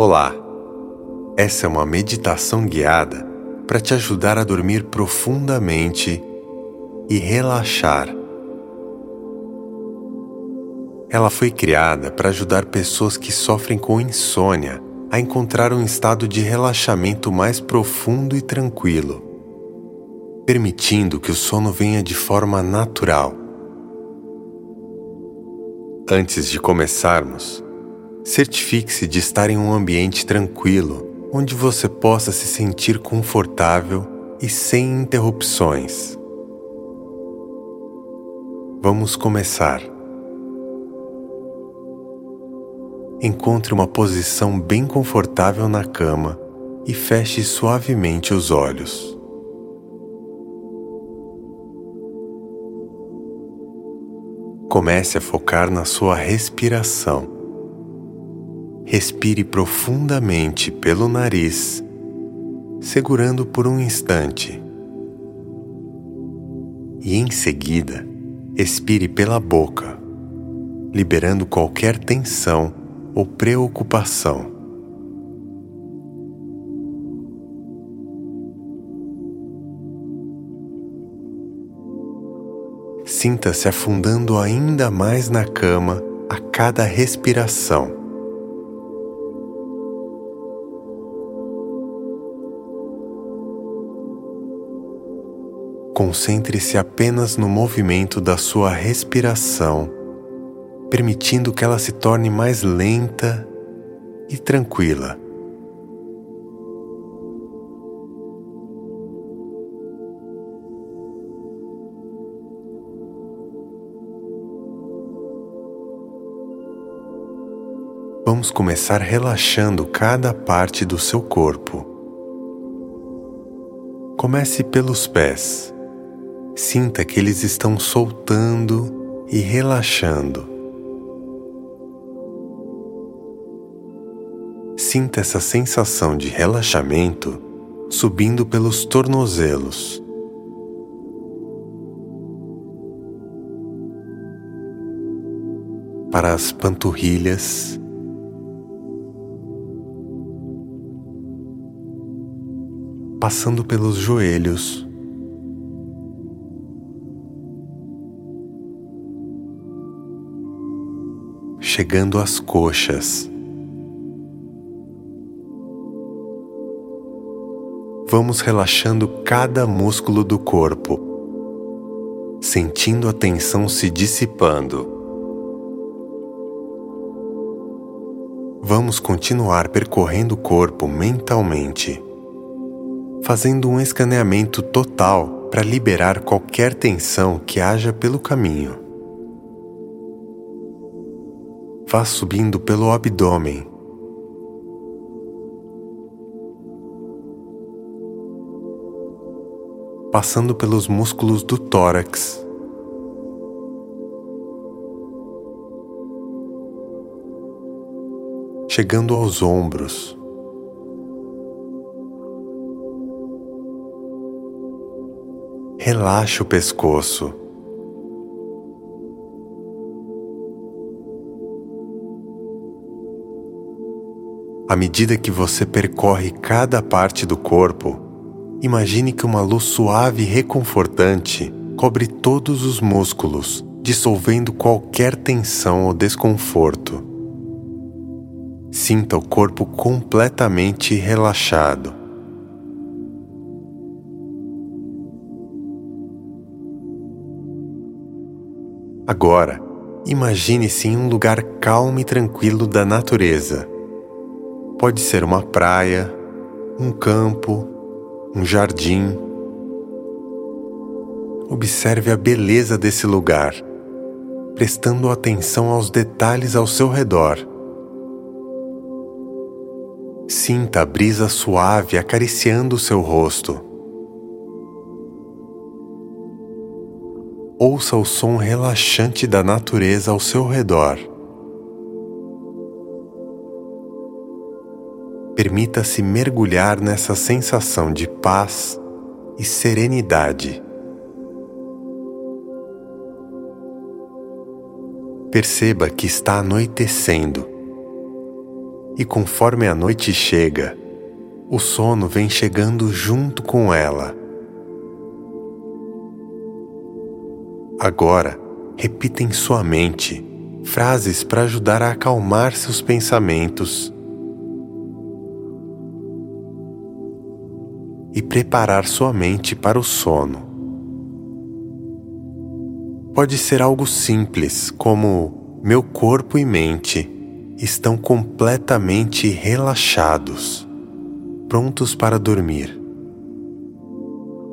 Olá! Essa é uma meditação guiada para te ajudar a dormir profundamente e relaxar. Ela foi criada para ajudar pessoas que sofrem com insônia a encontrar um estado de relaxamento mais profundo e tranquilo, permitindo que o sono venha de forma natural. Antes de começarmos, certifique-se de estar em um ambiente tranquilo, onde você possa se sentir confortável e sem interrupções. Vamos começar. Encontre uma posição bem confortável na cama e feche suavemente os olhos. Comece a focar na sua respiração. Respire profundamente pelo nariz, segurando por um instante. E em seguida, expire pela boca, liberando qualquer tensão ou preocupação. Sinta-se afundando ainda mais na cama a cada respiração. Concentre-se apenas no movimento da sua respiração permitindo que ela se torne mais lenta e tranquila. Vamos começar relaxando cada parte do seu corpo. Comece pelos pés. Sinta que eles estão soltando e relaxando. Sinta essa sensação de relaxamento subindo pelos tornozelos. Para as panturrilhas, passando pelos joelhos, chegando às coxas. vamos relaxando cada músculo do corpo, sentindo a tensão se dissipando. Vamos continuar percorrendo o corpo mentalmente, fazendo um escaneamento total para liberar qualquer tensão que haja pelo caminho. Vá subindo pelo abdômen passando pelos músculos do tórax. Chegando aos ombros. Relaxe o pescoço. À medida que você percorre cada parte do corpo, Imagine que uma luz suave e reconfortante cobre todos os músculos, dissolvendo qualquer tensão ou desconforto. Sinta o corpo completamente relaxado. Agora, imagine-se em um lugar calmo e tranquilo da natureza. Pode ser uma praia, um campo um jardim. Observe a beleza desse lugar, prestando atenção aos detalhes ao seu redor. Sinta a brisa suave acariciando o seu rosto. Ouça o som relaxante da natureza ao seu redor. Permita-se mergulhar nessa sensação de paz e serenidade. Perceba que está anoitecendo E conforme a noite chega, o sono vem chegando junto com ela. Agora, repita em sua mente frases para ajudar a acalmar seus pensamentos e preparar sua mente para o sono. Pode ser algo simples, como meu corpo e mente estão completamente relaxados, prontos para dormir.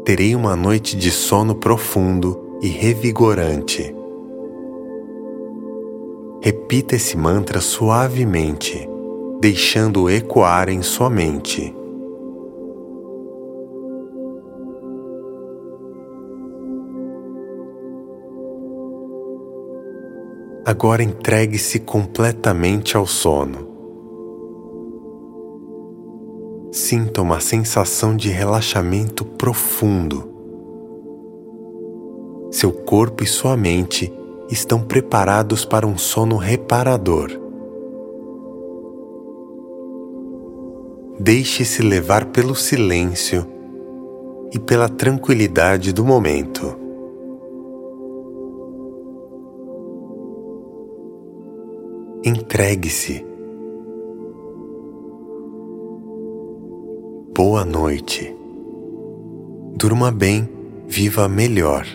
Terei uma noite de sono profundo e revigorante. Repita esse mantra suavemente, deixando ecoar em sua mente. Agora entregue-se completamente ao sono. Sinta uma sensação de relaxamento profundo. Seu corpo e sua mente estão preparados para um sono reparador. Deixe-se levar pelo silêncio e pela tranquilidade do momento. Entregue-se. Boa noite. Durma bem, viva melhor.